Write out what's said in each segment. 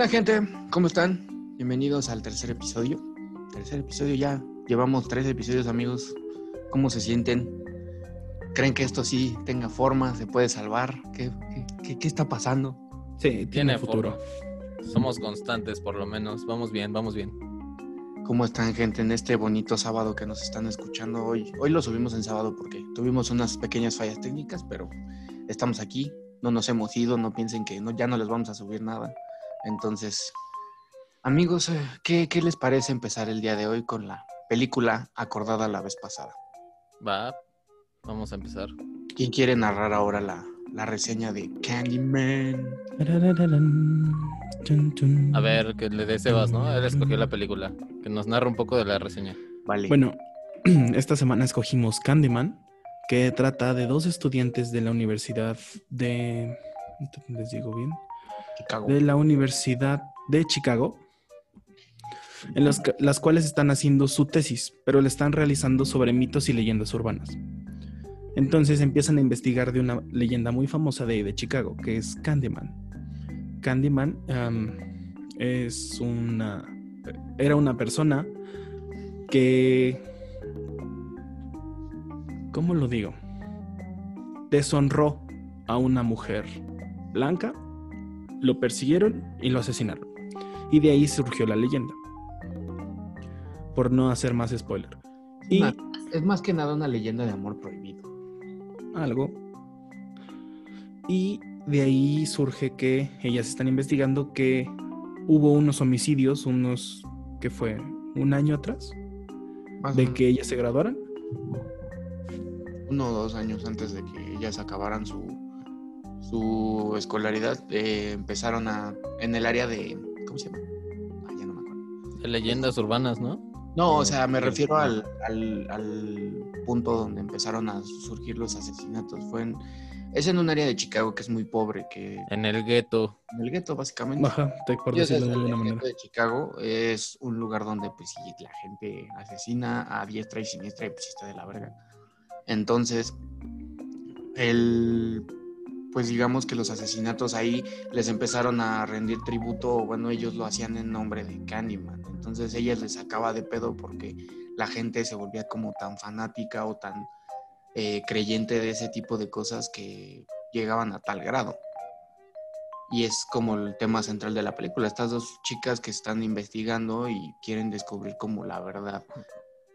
¿Qué onda, gente? ¿Cómo están? Bienvenidos al tercer episodio. Tercer episodio ya. Llevamos tres episodios, amigos. ¿Cómo se sienten? ¿Creen que esto sí tenga forma? ¿Se puede salvar? ¿Qué, qué, qué está pasando? Sí, tiene, Tiene futuro. futuro. Somos constantes, por lo menos. Vamos bien, vamos bien. ¿Cómo están, gente, en este bonito sábado que nos están escuchando hoy? Hoy lo subimos en sábado porque tuvimos unas pequeñas fallas técnicas, pero estamos aquí. No nos hemos ido, no piensen que no, ya no les vamos a subir nada. Entonces, amigos, eh, ¿qué, ¿qué les parece empezar el día de hoy con la película acordada la vez pasada? Va, vamos a empezar. ¿Quién quiere narrar ahora la, la reseña de Candyman? A ver, que le dé Sebas, ¿no? Él escogió la película. Que nos narra un poco de la reseña. Vale. Bueno, esta semana escogimos Candyman, que trata de dos estudiantes de la Universidad de... ¿Les digo bien? De la Universidad de Chicago, en las cuales están haciendo su tesis, pero la están realizando sobre mitos y leyendas urbanas. Entonces empiezan a investigar de una leyenda muy famosa de, de Chicago, que es Candyman. Candyman es una... Era una persona que... ¿Cómo lo digo? Deshonró a una mujer blanca, lo persiguieron y lo asesinaron. Y de ahí surgió la leyenda. Por no hacer más spoiler. Y es más que nada una leyenda de amor prohibido. algo. Y de ahí surge que ellas están investigando que hubo unos homicidios, unos que fue un año atrás, Más de que ellas se graduaran. uno o dos años antes de que ellas acabaran su, su escolaridad, eh, empezaron a. en el área de. ¿Cómo se llama? Ah, ya no me acuerdo. De leyendas urbanas, ¿no? No, o sea, me refiero al, al, al punto donde empezaron a surgir los asesinatos. Fue en, es en un área de Chicago que es muy pobre, que En el gueto. en el gueto, básicamente. Baja, te- por decirlo de el alguna manera. gueto de Chicago es un lugar donde pues sí, la gente asesina a diestra y siniestra y pues está de la verga. Entonces, el pues digamos que los asesinatos ahí les empezaron a rendir tributo, bueno, ellos lo hacían en nombre de Candyman. Entonces ella les sacaba de pedo porque la gente se volvía como tan fanática o tan eh, creyente de ese tipo de cosas que llegaban a tal grado. Y es como el tema central de la película. Estas dos chicas que están investigando y quieren descubrir como la verdad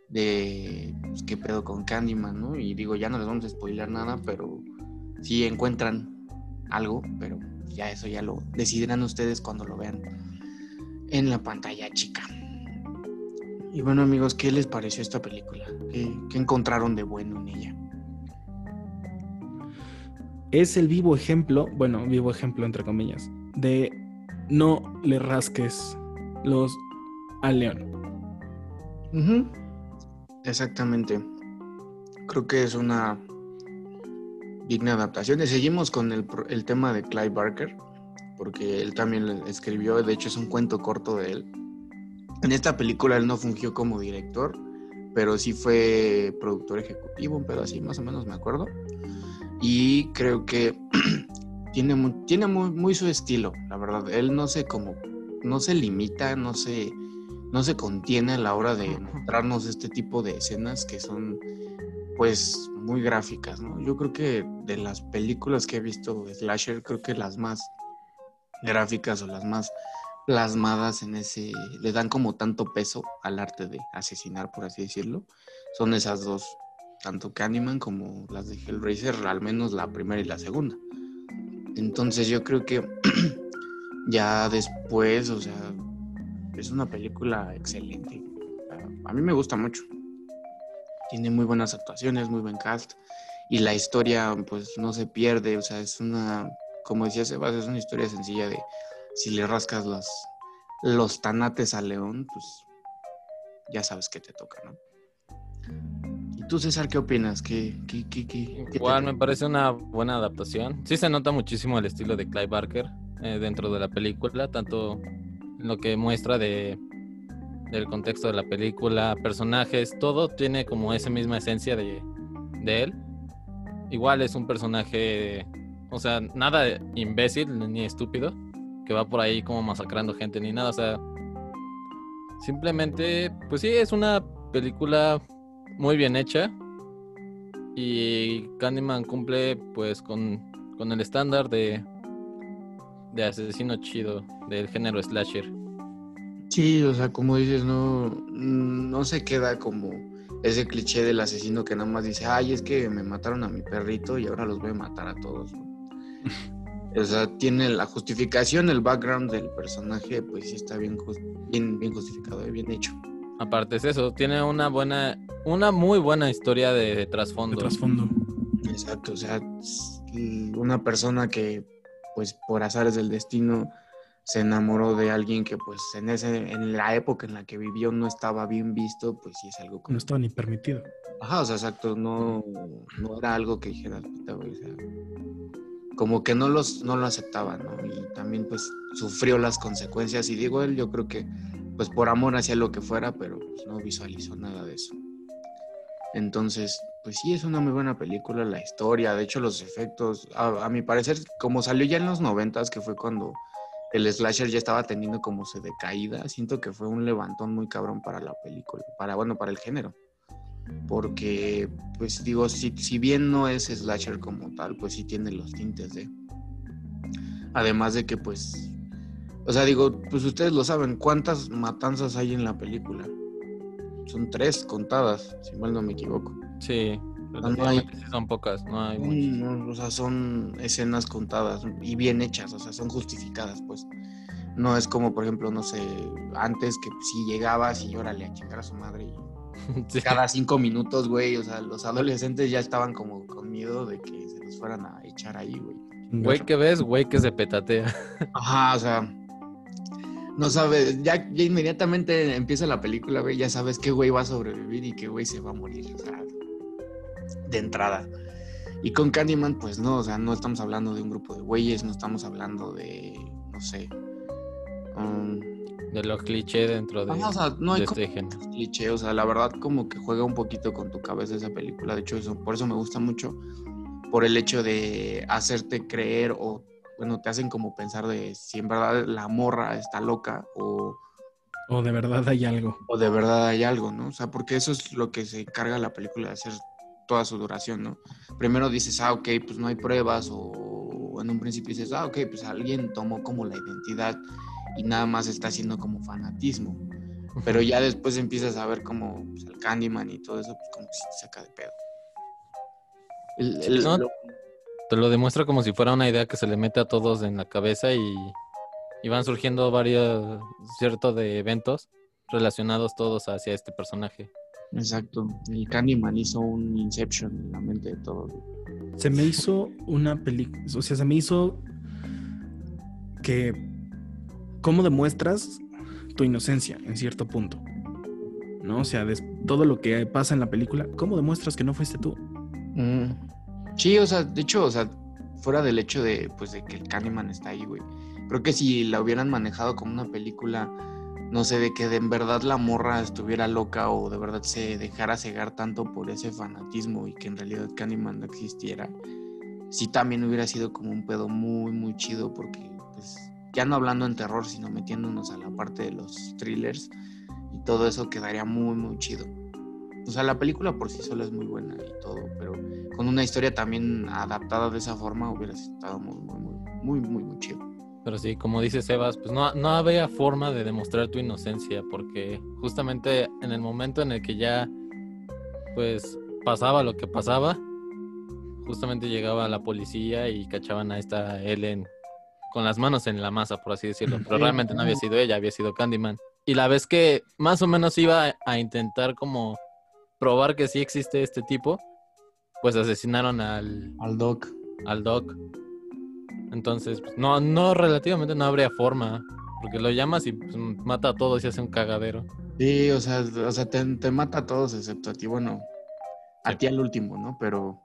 de pues, qué pedo con Candyman, ¿no? Y digo, ya no les vamos a spoiler nada, pero sí encuentran algo, pero ya eso ya lo decidirán ustedes cuando lo vean en la pantalla chica. Y bueno amigos, ¿qué les pareció esta película? ¿Qué, qué encontraron de bueno en ella? Es el vivo ejemplo, bueno, vivo ejemplo entre comillas, de no le rasques los al león. Exactamente. Creo que es una digna adaptación. Y seguimos con el, el tema de Clive Barker, porque él también lo escribió, de hecho es un cuento corto de él. En esta película él no fungió como director, pero sí fue productor ejecutivo, un pedo así, más o menos me acuerdo. Y creo que tiene, mu- tiene muy, muy su estilo, la verdad. Él no se como, no se limita, no se, no se contiene a la hora de mostrarnos este tipo de escenas que son pues muy gráficas, ¿no? Yo creo que de las películas que he visto de slasher, creo que las más gráficas o las más plasmadas en ese, le dan como tanto peso al arte de asesinar, por así decirlo, son esas dos, tanto Candyman como las de Hellraiser, al menos la primera y la segunda. Entonces yo creo que ya después, o sea, es una película excelente. A mí me gusta mucho. Tiene muy buenas actuaciones, muy buen cast. Y la historia, pues, no se pierde. O sea, es una, como decía Sebas, es una historia sencilla de si le rascas los, los tanates al león, pues ya sabes que te toca, ¿no? ¿Y tú, César, qué opinas? ¿Qué, qué, qué, qué- qué te- Igual me parece una buena adaptación. Sí se nota muchísimo el estilo de Clive Barker eh, dentro de la película, tanto en lo que muestra de del contexto de la película, personajes, todo tiene como esa misma esencia de, de él. Igual es un personaje, o sea, nada imbécil ni estúpido, que va por ahí como masacrando gente ni nada. O sea, simplemente, pues sí, es una película muy bien hecha. Y Candyman cumple pues con, con el estándar de, de asesino chido del género slasher. Sí, o sea, como dices, no, no se queda como ese cliché del asesino que nada más dice, ay, es que me mataron a mi perrito y ahora los voy a matar a todos. o sea, tiene la justificación, el background del personaje, pues sí está bien, bien, bien justificado y bien hecho. Aparte es eso, tiene una buena, una muy buena historia de, trasfondo. De trasfondo. Exacto, o sea, una persona que, pues por azares del destino, se enamoró de alguien que pues en ese en la época en la que vivió no estaba bien visto, pues sí es algo como... No estaba ni permitido. Ajá, o sea, exacto, no, no era algo que dijera, o sea, como que no los no lo aceptaba, ¿no? Y también pues sufrió las consecuencias y digo él, yo creo que pues por amor hacía lo que fuera, pero pues, no visualizó nada de eso. Entonces, pues sí, es una muy buena película, la historia, de hecho los efectos, a, a mi parecer, como salió ya en los noventas, que fue cuando el slasher ya estaba teniendo como se decaída. Siento que fue un levantón muy cabrón para la película, para, bueno, para el género. Porque, pues digo, si, si bien no es slasher como tal, pues sí tiene los tintes de... Además de que, pues, o sea, digo, pues ustedes lo saben, ¿cuántas matanzas hay en la película? Son tres contadas, si mal no me equivoco. Sí, son pocas, no hay muchas. o sea, son escenas contadas y bien hechas, o sea, son justificadas, pues. No es como, por ejemplo, no sé, antes que si llegabas y órale a chingar a su madre y cada cinco minutos, güey, o sea, los adolescentes ya estaban como con miedo de que se los fueran a echar ahí, güey. Güey que ves, güey que se petatea. Ajá, o sea, no sabes, ya, ya inmediatamente empieza la película, güey, ya sabes qué güey va a sobrevivir y qué güey se va a morir, o sea, de entrada. Y con Candyman, pues no, o sea, no estamos hablando de un grupo de güeyes, no estamos hablando de, no sé. Um, de los clichés dentro de, o sea, no hay este cliché, o sea, la verdad como que juega un poquito con tu cabeza esa película, de hecho eso, por eso me gusta mucho, por el hecho de hacerte creer o, bueno, te hacen como pensar de si en verdad la morra está loca o... O de verdad hay algo. O de verdad hay algo, ¿no? O sea, porque eso es lo que se encarga la película de hacer toda su duración, ¿no? Primero dices, ah, ok, pues no hay pruebas, o en un principio dices, ah, ok, pues alguien tomó como la identidad y nada más está haciendo como fanatismo. Pero ya después empiezas a ver como pues, el Candyman y todo eso, pues como si te saca de pedo. Te lo demuestra como si fuera una idea que se le mete a todos en la cabeza y, y van surgiendo varios ciertos de eventos relacionados todos hacia este personaje. Exacto. El Candyman hizo un Inception en la mente de todos. Se me hizo una película, o sea, se me hizo que cómo demuestras tu inocencia en cierto punto. ¿No? O sea, de todo lo que pasa en la película, ¿cómo demuestras que no fuiste tú? Mm. Sí, o sea, de hecho, o sea, fuera del hecho de, pues, de que el Candyman está ahí, güey. Creo que si la hubieran manejado como una película no sé, de que de en verdad la morra estuviera loca o de verdad se dejara cegar tanto por ese fanatismo y que en realidad Candyman no existiera, sí también hubiera sido como un pedo muy, muy chido porque, pues, ya no hablando en terror, sino metiéndonos a la parte de los thrillers y todo eso quedaría muy, muy chido. O sea, la película por sí sola es muy buena y todo, pero con una historia también adaptada de esa forma hubiera estado muy, muy, muy, muy, muy, muy chido. Pero sí, como dice Sebas, pues no, no había forma de demostrar tu inocencia, porque justamente en el momento en el que ya, pues, pasaba lo que pasaba, justamente llegaba la policía y cachaban a esta Ellen con las manos en la masa, por así decirlo. Pero realmente no había sido ella, había sido Candyman. Y la vez que más o menos iba a intentar como probar que sí existe este tipo, pues asesinaron al... Al Doc. Al Doc. Entonces, pues, no, no, relativamente no habría forma. Porque lo llamas y pues, mata a todos y hace un cagadero. Sí, o sea, o sea te, mata a todos excepto a ti. Bueno, a ti al último, ¿no? Pero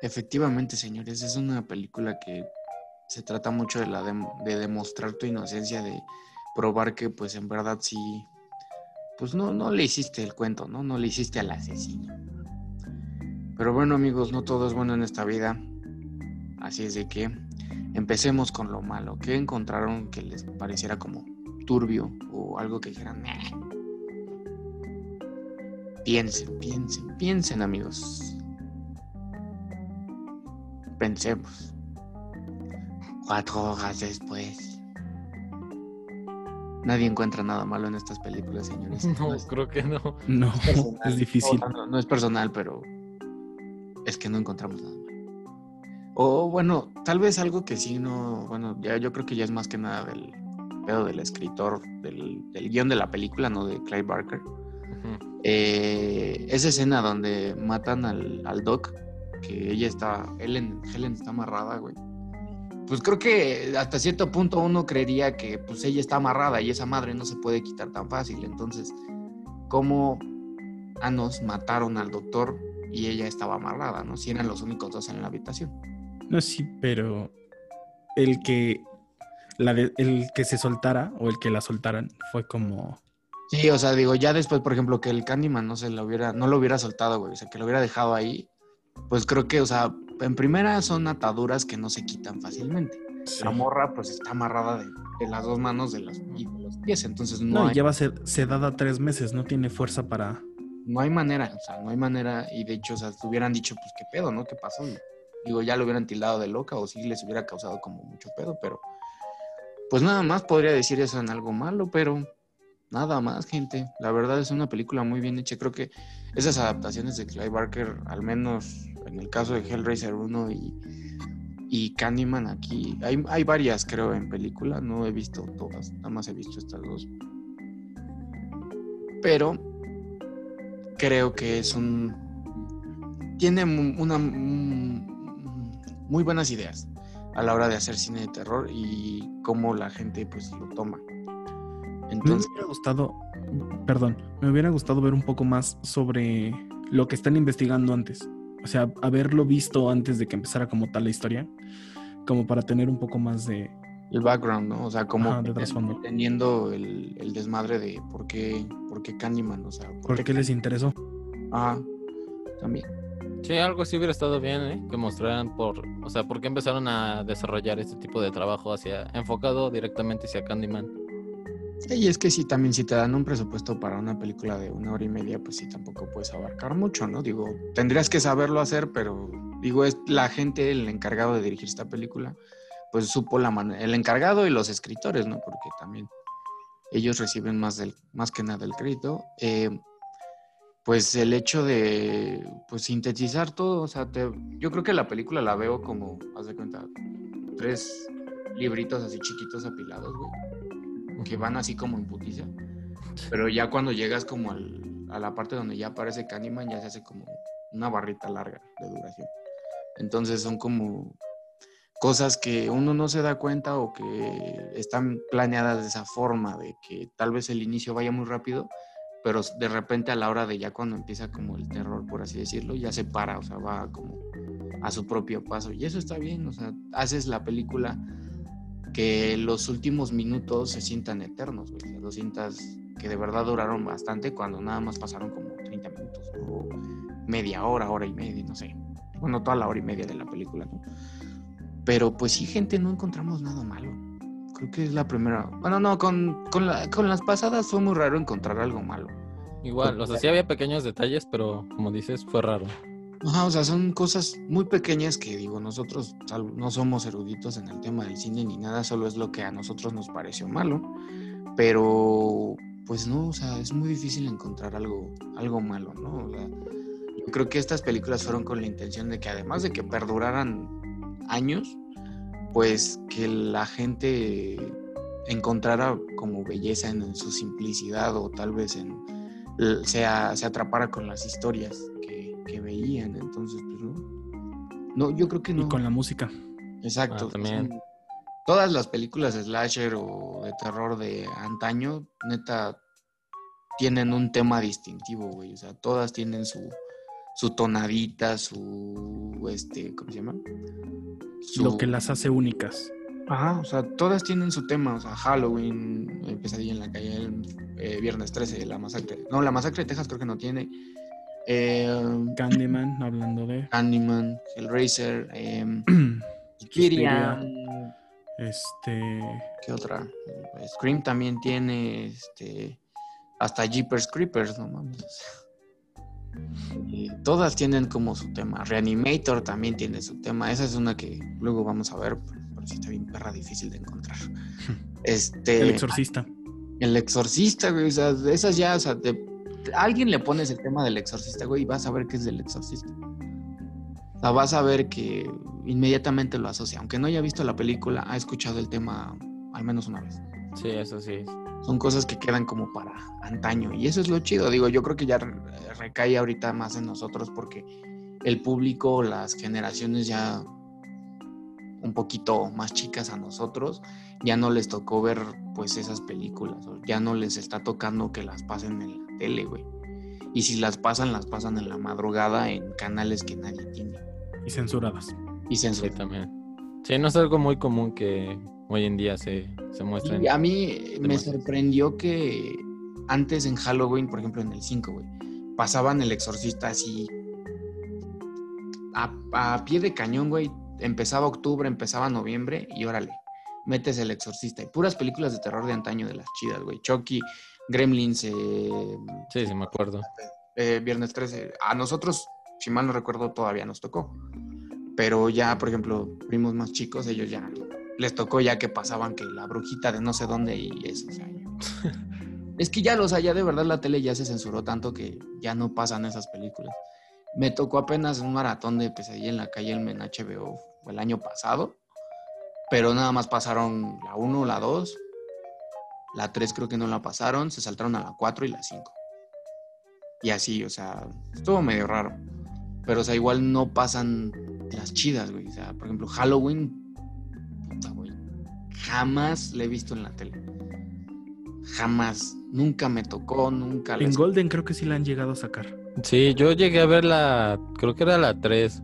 efectivamente, señores, es una película que se trata mucho de, la de, demostrar tu inocencia, de probar que pues en verdad sí, pues no, no le hiciste el cuento, ¿no? No le hiciste al asesino. Pero bueno amigos, no todo es bueno en esta vida. Así es de que empecemos con lo malo. ¿Qué encontraron que les pareciera como turbio o algo que dijeran, "Meh"? Piensen, piensen, piensen, amigos. Pensemos. Cuatro horas después. Nadie encuentra nada malo en estas películas, señores. No, es creo que no. No, personal. es difícil. No, no, no es personal, pero es que no encontramos nada. O bueno, tal vez algo que sí no, bueno, ya yo creo que ya es más que nada del pedo del escritor, del, del guion de la película, no de Clive Barker. Eh, esa escena donde matan al, al Doc, que ella está, Helen, Helen está amarrada, güey. Pues creo que hasta cierto punto uno creería que pues ella está amarrada y esa madre no se puede quitar tan fácil. Entonces, ¿cómo Anos mataron al doctor y ella estaba amarrada, no? Si eran los únicos dos en la habitación. No, sí, pero el que la de- el que se soltara o el que la soltaran fue como Sí, o sea, digo, ya después, por ejemplo, que el Candyman no se lo hubiera, no lo hubiera soltado, güey, o sea, que lo hubiera dejado ahí, pues creo que, o sea, en primera son ataduras que no se quitan fácilmente. La morra, pues está amarrada de, de las dos manos de los, y de los pies, entonces no, No, hay, ya va a ser sedada tres meses, no tiene fuerza para. no hay manera, o sea, no hay manera, y de hecho, o sea, te hubieran dicho, pues qué pedo, ¿no? ¿Qué pasó? Digo, ya lo hubieran tildado de loca o sí les hubiera causado como mucho pedo, pero pues nada más podría decir eso en algo malo, pero nada más, gente. La verdad es una película muy bien hecha. Creo que esas adaptaciones de Clive Barker, al menos en el caso de Hellraiser 1 y, y Candyman aquí, hay, hay varias creo en película, no he visto todas, nada más he visto estas dos. Pero creo que es un... Tiene una, muy buenas ideas a la hora de hacer cine de terror y cómo la gente pues lo toma. Me Entonces, hubiera gustado, perdón, me hubiera gustado ver un poco más sobre lo que están investigando antes. O sea, haberlo visto antes de que empezara como tal la historia, como para tener un poco más de... el background, ¿no? O sea, como Ajá, de teniendo el, el desmadre de por qué, por qué Candyman, o sea, ¿Por qué les interesó? Ah, también. Sí, algo sí hubiera estado bien, ¿eh? Que mostraran por, o sea, por qué empezaron a desarrollar este tipo de trabajo hacia, enfocado directamente hacia Candyman. Sí, y es que sí, también si te dan un presupuesto para una película de una hora y media, pues sí, tampoco puedes abarcar mucho, ¿no? Digo, tendrías que saberlo hacer, pero digo, es la gente, el encargado de dirigir esta película, pues supo la manera, el encargado y los escritores, ¿no? Porque también ellos reciben más del, más que nada el crédito. Eh, pues el hecho de pues sintetizar todo, o sea, te- yo creo que la película la veo como, haz de cuenta, tres libritos así chiquitos apilados, güey, que van así como en putiza, pero ya cuando llegas como al- a la parte donde ya aparece Candyman, ya se hace como una barrita larga de duración. Entonces son como cosas que uno no se da cuenta o que están planeadas de esa forma, de que tal vez el inicio vaya muy rápido, pero de repente a la hora de ya cuando empieza como el terror, por así decirlo, ya se para, o sea, va como a su propio paso. Y eso está bien, o sea, haces la película que los últimos minutos se sientan eternos, güey, o sea, lo sientas que de verdad duraron bastante cuando nada más pasaron como 30 minutos o media hora, hora y media, no sé. Bueno, toda la hora y media de la película, ¿no? Pero pues sí, gente, no encontramos nada malo. Creo que es la primera. Bueno, no, con, con, la- con las pasadas fue muy raro encontrar algo malo. Igual, o sea, sí había pequeños detalles, pero como dices, fue raro. Ajá, o sea, son cosas muy pequeñas que digo, nosotros no somos eruditos en el tema del cine ni nada, solo es lo que a nosotros nos pareció malo. Pero, pues no, o sea, es muy difícil encontrar algo, algo malo, ¿no? O sea, yo creo que estas películas fueron con la intención de que además de que perduraran años, pues que la gente encontrara como belleza en, su simplicidad o tal vez en se, a- se atrapara con las historias que, que veían. Entonces, pues no. No, yo creo que no. Y con la música. Exacto. Ah, también. son- todas las películas de slasher o de terror de antaño, neta, tienen un tema distintivo, güey. O sea, todas tienen su, su tonadita, su, este, ¿cómo se llama? Su- Lo que las hace únicas. Ajá, o sea, todas tienen su tema. O sea, Halloween, eh, Pesadilla en la calle, el, eh, Viernes 13, la masacre. No, la masacre de Texas creo que no tiene. Eh, Candyman, hablando de. Candyman, Hellraiser, Suspiria. Suspiria, Este. ¿Qué otra? Scream también tiene, este, hasta Jeepers Creepers, no mames. Y todas tienen como su tema. Reanimator también tiene su tema. Esa es una que luego vamos a ver, pero sí está bien perra difícil de encontrar. Este. El exorcista. El exorcista, güey. O sea, de esas ya, o sea, alguien le pones el tema del exorcista, güey, y vas a ver que es del exorcista. O sea, vas a ver que inmediatamente lo asocia. Aunque no haya visto la película, ha escuchado el tema al menos una vez. Sí, eso sí. Son cosas que quedan como para antaño. Y eso es lo chido. Digo, yo creo que ya re- recae ahorita más en nosotros porque el público, las generaciones ya un poquito más chicas a nosotros, ya no les tocó ver pues esas películas. o Ya no les está tocando que las pasen en la tele, güey. Y si las pasan, las pasan en la madrugada en canales que nadie tiene. Y censuradas. Y Sí, censuran. también. Sí, no es algo muy común que hoy en día se, se muestre. en- Y a mí me sorprendió que antes en Halloween, por ejemplo en el 5, güey, pasaban el exorcista así a, a pie de cañón, güey. Empezaba octubre, empezaba noviembre y órale, metes el exorcista. Y puras películas de terror de antaño de las chidas, güey. Chucky, Gremlins, eh, Sí, sí, me acuerdo. eh, Viernes 13. A nosotros, si mal no recuerdo, todavía nos tocó. Pero ya, por ejemplo, primos más chicos, ellos ya les tocó ya que pasaban que la brujita de no sé dónde y eso. o sea, ya. es que ya los allá de verdad la tele ya se censuró tanto que ya no pasan esas películas. Me tocó apenas un maratón de pesadilla en la calle en HBO el año pasado, pero nada más pasaron la 1, la 2, la 3 creo que no la pasaron, se saltaron a la 4 y la 5. Y así, o sea, estuvo medio raro. Pero, o sea, igual no pasan las chidas, güey. O sea, por ejemplo, Halloween. Jamás la he visto en la tele. Jamás. Nunca me tocó, nunca la En Golden creo que sí la han llegado a sacar. Sí, yo llegué a ver la, creo que era la 3.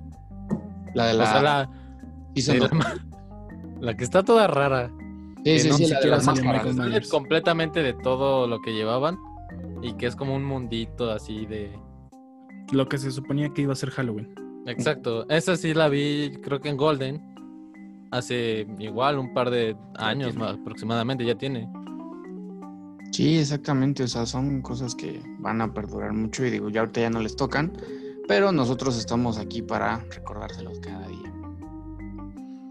La de O la. sea, la, sí, la la que está toda rara. sí, sí, no sí, la de Myers. completamente de todo lo que llevaban y que es como un mundito así de... Lo que se suponía que iba a ser Halloween. Exacto, esa sí la vi creo que en Golden hace igual un par de años más aproximadamente, ya tiene. Sí, exactamente. O sea, son cosas que van a perdurar mucho y digo, ya ahorita ya no les tocan, pero nosotros estamos aquí para recordárselos cada día.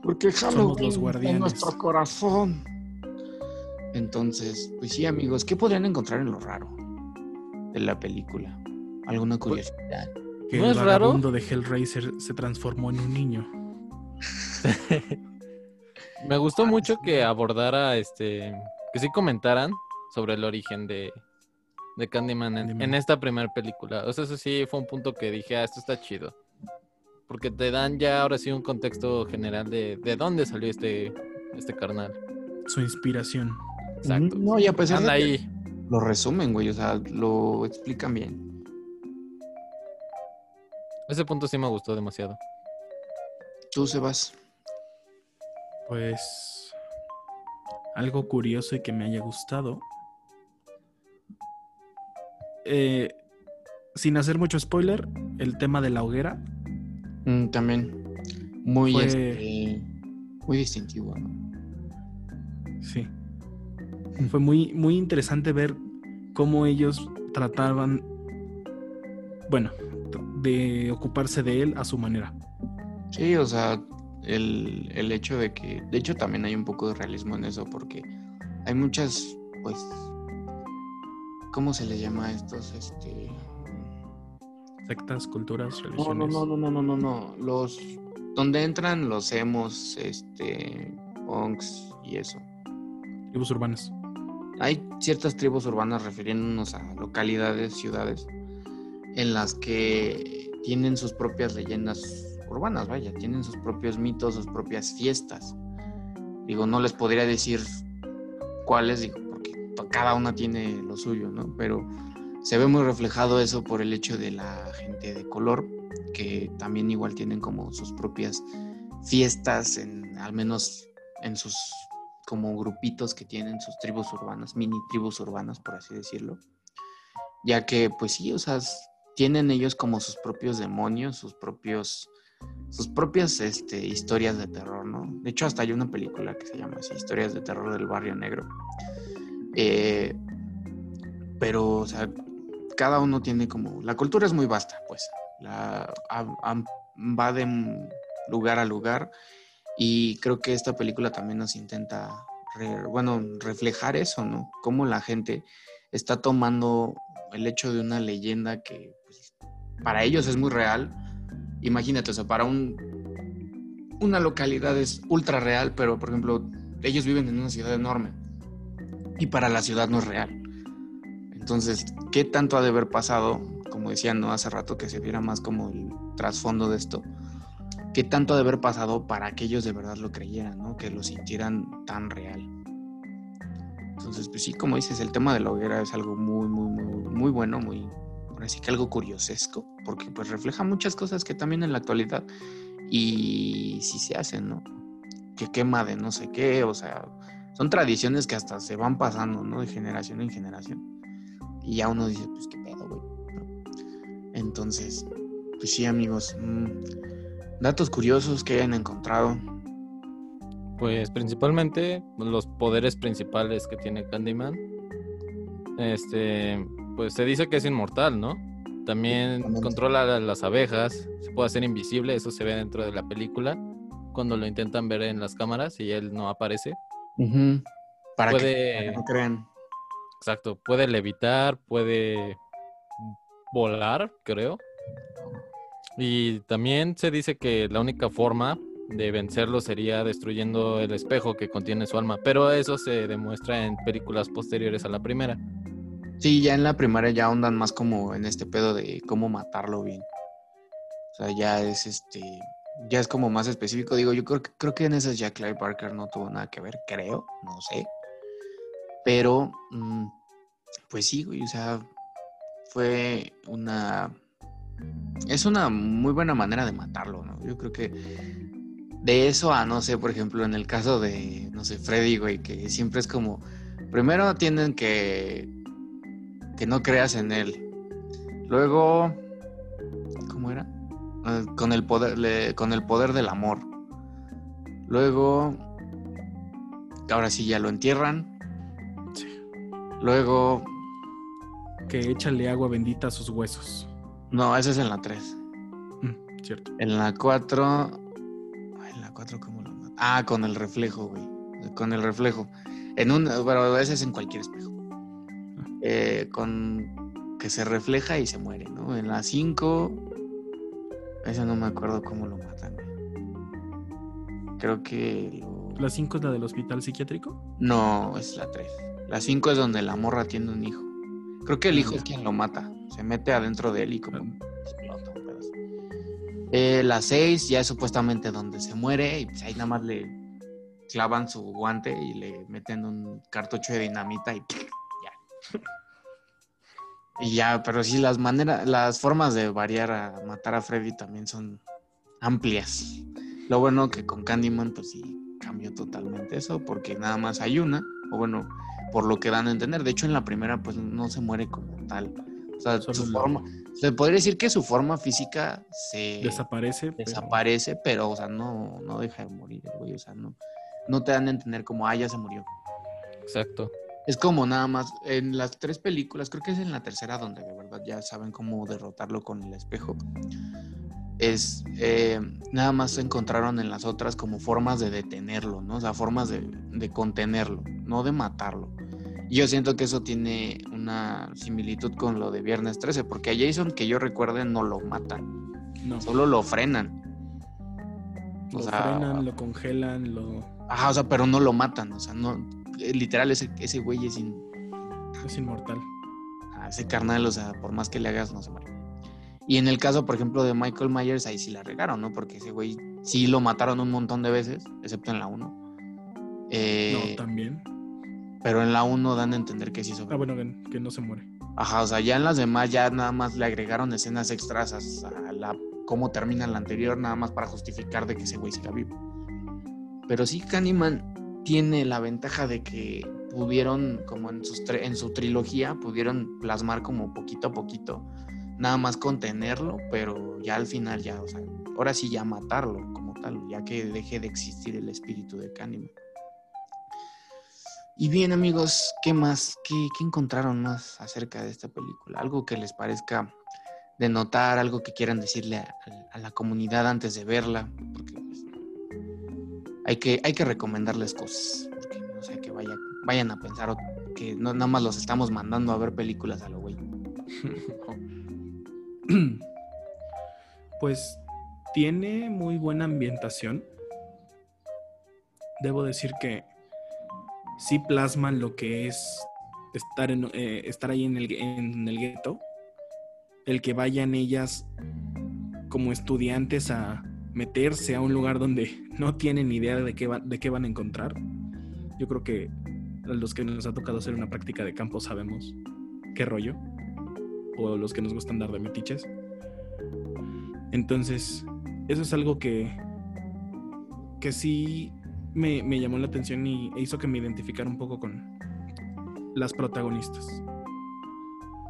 Porque Halloween los guardianes. en nuestro corazón. Entonces, pues sí, amigos, ¿qué podrían encontrar en lo raro de la película? ¿Alguna curiosidad? Que ¿No el es raro? de Hellraiser se transformó en un niño. Me gustó mucho que abordara, este, que sí comentaran sobre el origen de, de Candyman en, esta primera película. O sea, eso sí fue un punto que dije, ah, esto está chido. Porque te dan ya ahora sí un contexto general de, de dónde salió este, este carnal. Su inspiración. Exacto. No, y a pesar Anda de que ahí. lo resumen, güey, o sea, lo explican bien. Ese punto sí me gustó demasiado. Tú, Sebas. Pues algo curioso y que me haya gustado. Eh, sin hacer mucho spoiler, el tema de la hoguera. Mm, también muy, Fue- este, muy distintivo, ¿no? Sí. Fue muy, muy interesante ver cómo ellos trataban, bueno, de ocuparse de él a su manera. Sí, o sea, el, el hecho de que, de hecho también hay un poco de realismo en eso, porque hay muchas, pues, ¿cómo se le llama a estos? Este, Sectas, culturas, no, religiones. no, no, no, no, no, no, los, donde entran los emos, este, punks y eso. Tribus urbanas. Hay ciertas tribus urbanas refiriéndonos a localidades, ciudades, en las que tienen sus propias leyendas urbanas, vaya, tienen sus propios mitos, sus propias fiestas. Digo, no les podría decir cuáles, digo, porque cada una tiene lo suyo, ¿no? Pero se ve muy reflejado eso por el hecho de la gente de color, que también igual tienen como sus propias fiestas, en, al menos en sus como grupitos que tienen sus tribus urbanas, mini tribus urbanas, por así decirlo. Ya que, pues sí, o sea, tienen ellos como sus propios demonios, sus propios sus propias este, historias de terror, ¿no? De hecho, hasta hay una película que se llama así, Historias de Terror del Barrio Negro. Eh, pero, o sea, cada uno tiene como... La cultura es muy vasta, pues. La, va de lugar a lugar y creo que esta película también nos intenta, bueno, reflejar eso, ¿no? Cómo la gente está tomando el hecho de una leyenda que pues, para ellos es muy real. Imagínate, o sea, para un, una localidad es ultra real, pero por ejemplo, ellos viven en una ciudad enorme y para la ciudad no es real. Entonces, ¿qué tanto ha de haber pasado? Como decía, ¿no? Hace rato que se viera más como el trasfondo de esto. ¿Qué tanto ha de haber pasado para que ellos de verdad lo creyeran, ¿no? Que lo sintieran tan real. Entonces, pues sí, como dices, el tema de la hoguera es algo muy, muy, muy, muy bueno, muy, por así que algo curiosesco, porque pues refleja muchas cosas que también en la actualidad y sí se hacen, ¿no? Que quema de no sé qué, o sea, son tradiciones que hasta se van pasando, ¿no? De generación en generación. Y ya uno dice, pues qué pedo, güey. Entonces, pues sí, amigos. Mm, datos curiosos que hayan encontrado. Pues principalmente los poderes principales que tiene Candyman. Este, pues se dice que es inmortal, ¿no? También controla las abejas, se puede hacer invisible, eso se ve dentro de la película cuando lo intentan ver en las cámaras y él no aparece. Para que no crean. Exacto, puede levitar, puede volar, creo. Y también se dice que la única forma de vencerlo sería destruyendo el espejo que contiene su alma, pero eso se demuestra en películas posteriores a la primera. Sí, ya en la primera ya andan más como en este pedo de cómo matarlo bien. O sea, ya es este, ya es como más específico. Digo, yo creo, creo que en esas ya Clive Barker no tuvo nada que ver, creo, no sé. Pero, mm, pues sí, güey, o sea, fue una... Es una muy buena manera de matarlo, ¿no? Yo creo que de eso a, no sé, por ejemplo, en el caso de, no sé, Freddy, güey, que siempre es como, primero tienen que, que no creas en él. Luego, ¿cómo era? Ah, con el poder, con el poder del amor. Luego, ahora sí ya lo entierran. Luego. Que échale agua bendita a sus huesos. No, ese es en la 3. Mm, cierto. En la 4. En la 4, ¿cómo lo mata? Ah, con el reflejo, güey. Con el reflejo. En un. Pero ese es en cualquier espejo. Ah. Eh, con. Que se refleja y se muere, ¿no? En la 5. Esa no me acuerdo cómo lo matan. Creo que. ¿La 5 es la del hospital psiquiátrico? No, es la 3. La 5 es donde la morra tiene un hijo. Creo que el hijo es quien lo mata. Se mete adentro de él y como explota un pedazo. Eh, la 6 ya es supuestamente donde se muere y pues ahí nada más le clavan su guante y le meten un cartucho de dinamita y ya. Y ya, pero sí, las maneras, las formas de variar a matar a Freddy también son amplias. Lo bueno que con Candyman, pues sí, cambió totalmente eso, porque nada más hay una, o bueno, por lo que dan a entender. De hecho, en la primera, pues no se muere como tal. O sea, su forma, se podría decir que su forma física se desaparece. Desaparece, pero, o sea, no, no deja de morir, güey. O sea, no, no te dan a entender como, ah, ya se murió. Exacto. Es como nada más, en las tres películas, creo que es en la tercera donde de verdad ya saben cómo derrotarlo con el espejo. Es eh, nada más se encontraron en las otras como formas de detenerlo, ¿no? O sea, formas de, de contenerlo, no de matarlo. Yo siento que eso tiene una similitud con lo de Viernes 13, porque a Jason, que yo recuerde, no lo matan. No. Solo lo frenan. Lo frenan, lo congelan, lo. Ajá, o sea, pero no lo matan. O sea, no. Eh, literal, ese, ese güey es, es inmortal. Ah, ese carnal, o sea, por más que le hagas, no se muere. Y en el caso, por ejemplo, de Michael Myers, ahí sí la regaron, ¿no? Porque ese güey sí lo mataron un montón de veces, excepto en la 1. Eh, no, también. Pero en la 1 dan a entender que sí sobrevive. Ah, bueno, que, no se muere. Ajá, o sea, ya en las demás ya nada más le agregaron escenas extras a, la cómo termina la anterior, nada más para justificar de que ese güey siga vivo. Pero sí, Candyman tiene la ventaja de que pudieron, como en, sus en su trilogía, pudieron plasmar como poquito a poquito nada más contenerlo, pero ya al final ya, o sea, ahora sí ya matarlo como tal, ya que deje de existir el espíritu de Candyman. Y bien amigos, ¿qué más? ¿Qué, encontraron más acerca de esta película? Algo que les parezca de notar, algo que quieran decirle a, a la comunidad antes de verla, porque hay, que, hay que recomendarles cosas, porque no sé, que vaya, vayan a pensar o- que no nada más los estamos mandando a ver películas a lo güey. Pues tiene muy buena ambientación. Debo decir que sí plasman lo que es estar, en, eh, estar ahí en el, en el gueto. El que vayan ellas como estudiantes a meterse a un lugar donde no tienen idea de qué, va- de qué van a encontrar. Yo creo que los que nos ha tocado hacer una práctica de campo sabemos qué rollo. O los que nos gusta andar de metiches. Entonces, eso es algo que, que sí me, me llamó la atención y e hizo que me identificara un poco con las protagonistas.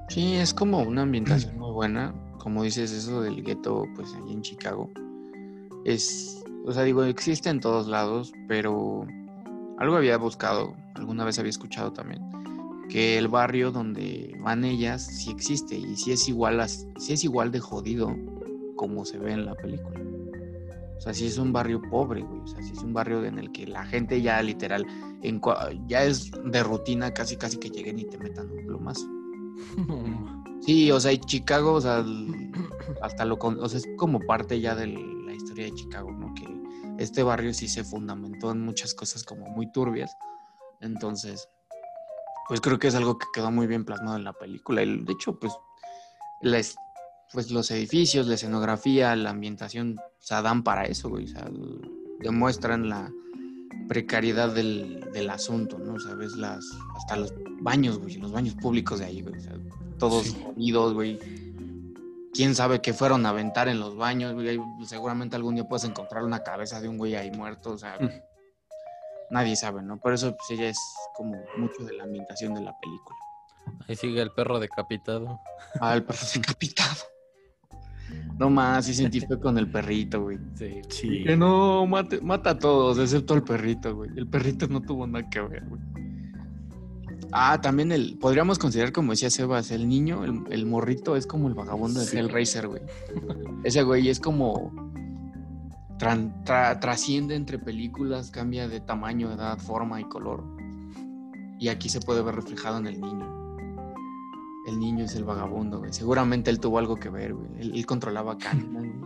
Sí, es como una ambientación muy buena. Como dices, eso del gueto, pues ahí en Chicago. Es, o sea, digo, existe en todos lados, pero algo había buscado, alguna vez había escuchado también, que el barrio donde van ellas sí existe y sí es igual, a- sí es igual de jodido como se ve en la película. O sea, sí es un barrio pobre, güey. O sea, sí es un barrio en el que la gente ya literal, en ya es de rutina casi casi que lleguen y te metan un plomazo. Sí, o sea, y Chicago, o sea, hasta lo con- o sea, es como parte ya de la historia de Chicago, ¿no? Que este barrio sí se fundamentó en muchas cosas como muy turbias. Entonces, pues creo que es algo que quedó muy bien plasmado en la película. Y de hecho, pues, les, pues los edificios, la escenografía, la ambientación, o sea, dan para eso, güey. O sea, demuestran la precariedad del, del asunto, ¿no? O sea, ves las, hasta los baños, güey, los baños públicos de ahí, güey. O sea, todos Sí. jodidos, güey. Quién sabe qué fueron a aventar en los baños, güey. Seguramente algún día puedes encontrar una cabeza de un güey ahí muerto, o sea, Mm. nadie sabe, ¿no? Por eso, pues ella es como mucho de la ambientación de la película. Ahí sigue el perro decapitado. Ah, el perro decapitado. No más, sí sentí feo con el perrito, güey. Sí. Sí. Que no, mate- mata a todos, excepto al perrito, güey. El perrito no tuvo nada que ver, güey. Ah, también el, podríamos considerar, como decía Sebas, el niño, el, el morrito es como el vagabundo de Sí. Hellraiser, güey. Ese güey es como tran- tra- trasciende entre películas, cambia de tamaño, edad, forma y color. Y aquí se puede ver reflejado en el niño. El niño es el vagabundo, güey. Seguramente él tuvo algo que ver, güey. Él, él controlaba Candyman.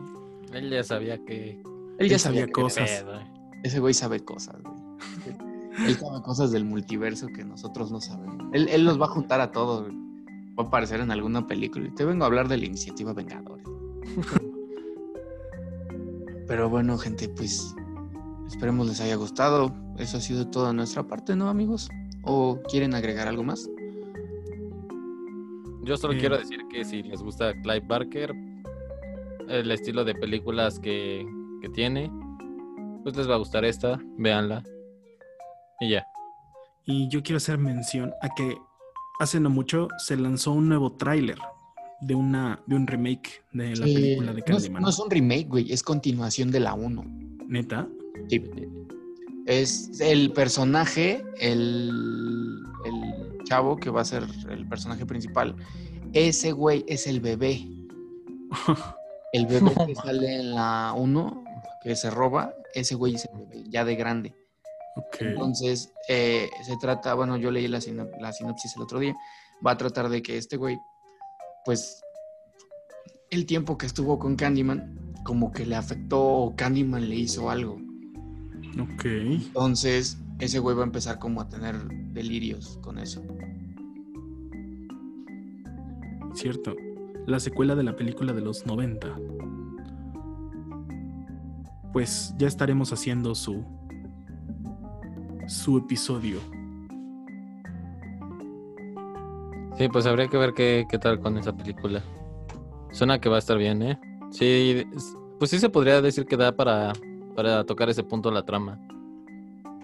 Él ya sabía que. Él ya Él sabía sabía cosas. eh. Ese güey sabe cosas, güey. Él sabe cosas del multiverso que nosotros no sabemos. Él, él los va a juntar a todos, güey. Va a aparecer en alguna película. Y te vengo a hablar de la iniciativa Vengadores. Pero bueno, gente, pues esperemos les haya gustado. Eso ha sido todo de nuestra parte, ¿no, amigos? ¿O quieren agregar algo más? Yo solo Eh. quiero decir que si les gusta Clive Barker, el estilo de películas que, que tiene, pues les va a gustar esta, véanla. Y ya. Y yo quiero hacer mención a que hace no mucho se lanzó un nuevo tráiler de una de un remake de la Sí, película de Candyman. no es un remake, güey. Es continuación de la 1. Neta. Sí. Es el personaje, el, el chavo que va a ser el personaje principal. Ese güey es el bebé. El bebé que sale en la 1, que se roba, ese güey es el bebé, ya de grande. Ok. Entonces, eh, se trata, bueno, yo leí la, sino- la sinopsis el otro día, va a tratar de que este güey, pues, el tiempo que estuvo con Candyman, como que le afectó o Candyman le hizo algo. Ok. Entonces, ese güey va a empezar como a tener delirios con eso. Cierto. La secuela de la película de los 90. Pues ya estaremos haciendo su su episodio. Sí, pues habría que ver qué, qué tal con esa película. Suena que va a estar bien, ¿eh? Sí, es- pues sí se podría decir que da para, para tocar ese punto de la trama.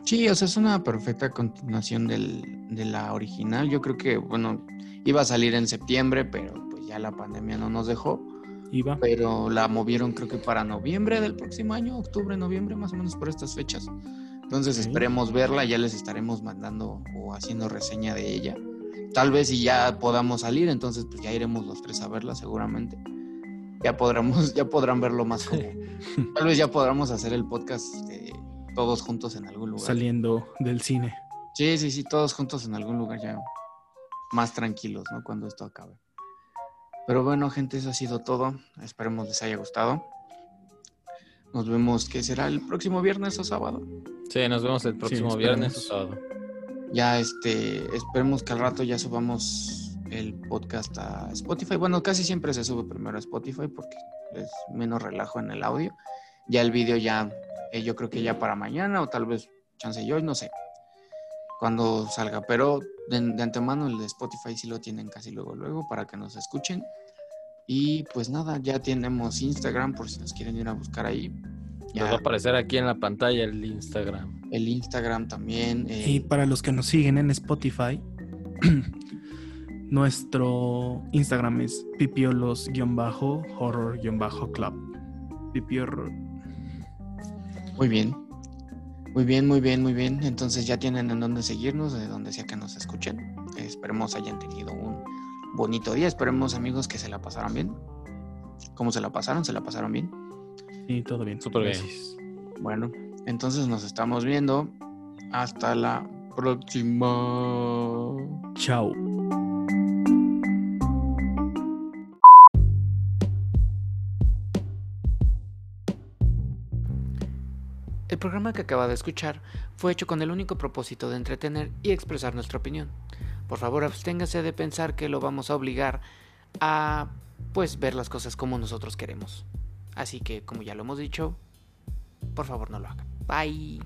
Sí, o sea, es una perfecta continuación del- de la original. Yo creo que, bueno, iba a salir en septiembre, pero pues ya la pandemia no nos dejó. Iba. Pero la movieron creo que para noviembre del próximo año, octubre, noviembre, más o menos por estas fechas. Entonces esperemos verla, ya les estaremos mandando o haciendo reseña de ella. Tal vez si ya podamos salir, entonces pues ya iremos los tres a verla seguramente. Ya podremos, ya podrán verlo más como. Tal vez ya podamos hacer el podcast eh, todos juntos en algún lugar. Saliendo del cine. Sí, sí, sí, todos juntos en algún lugar ya más tranquilos, ¿no? Cuando esto acabe. Pero bueno, gente, eso ha sido todo. Esperemos les haya gustado. Nos vemos, ¿qué será? ¿El próximo viernes o sábado? Sí, nos vemos el próximo viernes o sábado. Ya, este, esperemos que al rato ya subamos el podcast a Spotify. Bueno, casi siempre se sube primero a Spotify porque es menos relajo en el audio. Ya el video ya, eh, yo creo que ya para mañana o tal vez chance yo, no sé cuando salga, pero de, de antemano el de Spotify sí lo tienen casi luego, luego para que nos escuchen. Y pues nada, ya tenemos Instagram por si nos quieren ir a buscar ahí. Ya Nos va a aparecer aquí en la pantalla el Instagram. el Instagram también. eh, Y para los que nos siguen en Spotify, nuestro Instagram es pipiolos-horror-club. Pipior... Muy bien. Muy bien, muy bien, muy bien. Entonces ya tienen en dónde seguirnos, de donde sea que nos escuchen. Esperemos hayan tenido un bonito día. Esperemos, amigos, que se la pasaron bien. ¿Cómo se la pasaron? ¿Se la pasaron bien? Sí, todo bien. Súper bien. Bueno, entonces nos estamos viendo. Hasta la próxima. Chao. El programa que acaba de escuchar fue hecho con el único propósito de entretener y expresar nuestra opinión. Por favor, absténgase de pensar que lo vamos a obligar a pues ver las cosas como nosotros queremos. Así que, como ya lo hemos dicho, por favor no lo hagan. Bye.